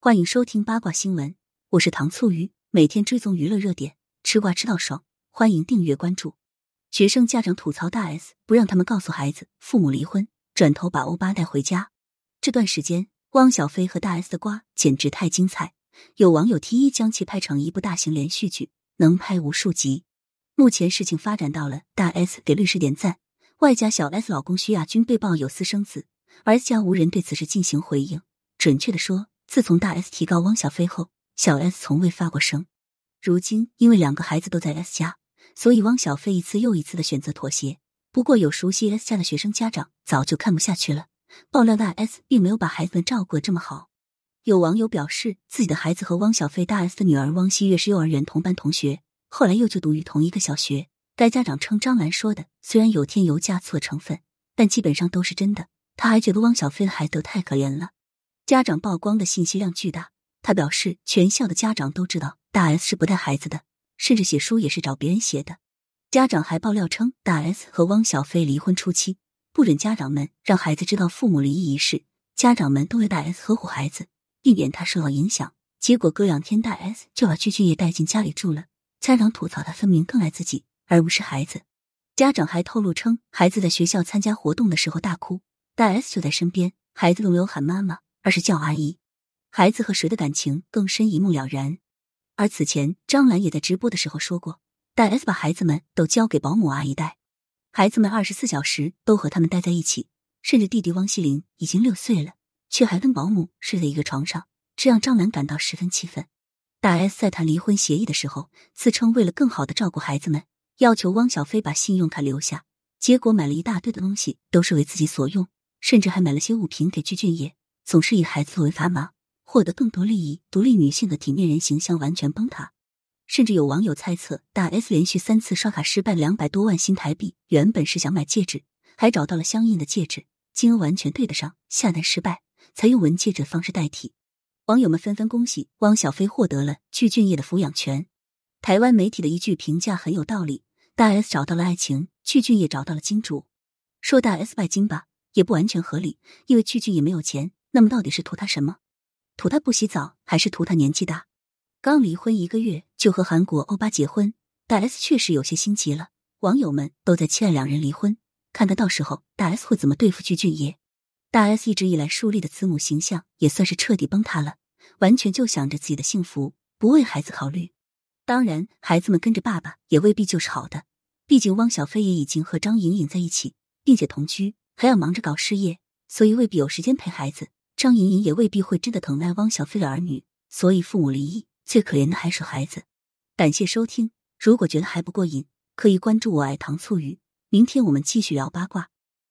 欢迎收听八卦新闻，我是糖醋鱼，每天追踪娱乐热点，吃瓜吃到爽，欢迎订阅关注。学生家长吐槽大 S 不让他们告诉孩子父母离婚，转头把欧巴带回家。这段时间，汪小菲和大 S 的瓜简直太精彩，有网友提议将其拍成一部大型连续剧，能拍无数集。目前事情发展到了大 S 给律师点赞，外加小 S 老公徐亚军被曝有私生子，而家无人对此事进行回应。准确的说。自从大 S 提告汪小菲后，小 S 从未发过声。如今因为两个孩子都在 S 家，所以汪小菲一次又一次的选择妥协。不过有熟悉 S 家的学生家长早就看不下去了，爆料大 S 并没有把孩子们照顾的这么好。有网友表示，自己的孩子和汪小菲大 S 的女儿汪希月是幼儿园同班同学，后来又就读于同一个小学。该家长称张兰说的虽然有添油加醋的成分，但基本上都是真的。他还觉得汪小菲的孩子都太可怜了。家长曝光的信息量巨大，他表示全校的家长都知道大 S 是不带孩子的，甚至写书也是找别人写的。家长还爆料称，大 S 和汪小菲离婚初期不准家长们让孩子知道父母离异一事，家长们都为大 S 呵护孩子，避免他受到影响。结果隔两天，大 S 就把具俊晔带进家里住了。家长吐槽他分明更爱自己而不是孩子。家长还透露称，孩子在学校参加活动的时候大哭，大 S 就在身边，孩子都没有喊妈妈。而是叫阿姨，孩子和谁的感情更深一目了然。而此前张兰也在直播的时候说过，大 S 把孩子们都交给保姆阿姨带，孩子们二十四小时都和他们待在一起，甚至弟弟汪希林已经六岁了，却还跟保姆睡在一个床上，这让张兰感到十分气愤。大 S 在谈离婚协议的时候，自称为了更好的照顾孩子们，要求汪小菲把信用卡留下，结果买了一大堆的东西都是为自己所用，甚至还买了些物品给具俊晔。总是以孩子作为砝码，获得更多利益。独立女性的体面人形象完全崩塌，甚至有网友猜测，大 S 连续三次刷卡失败两百多万新台币，原本是想买戒指，还找到了相应的戒指，金额完全对得上，下单失败，才用纹戒指方式代替。网友们纷纷恭喜汪小菲获得了具俊晔的抚养权。台湾媒体的一句评价很有道理：大 S 找到了爱情，具俊晔找到了金主。说大 S 拜金吧，也不完全合理，因为具俊晔没有钱。那么到底是图他什么？图他不洗澡，还是图他年纪大？刚离婚一个月就和韩国欧巴结婚，大 S 确实有些心急了。网友们都在期待两人离婚，看看到时候大 S 会怎么对付具俊晔。大 S 一直以来树立的慈母形象也算是彻底崩塌了，完全就想着自己的幸福，不为孩子考虑。当然，孩子们跟着爸爸也未必就是好的，毕竟汪小菲也已经和张颖颖在一起，并且同居，还要忙着搞事业，所以未必有时间陪孩子。张莹莹也未必会真的疼爱汪小菲的儿女，所以父母离异最可怜的还是孩子。感谢收听，如果觉得还不过瘾，可以关注我爱糖醋鱼。明天我们继续聊八卦。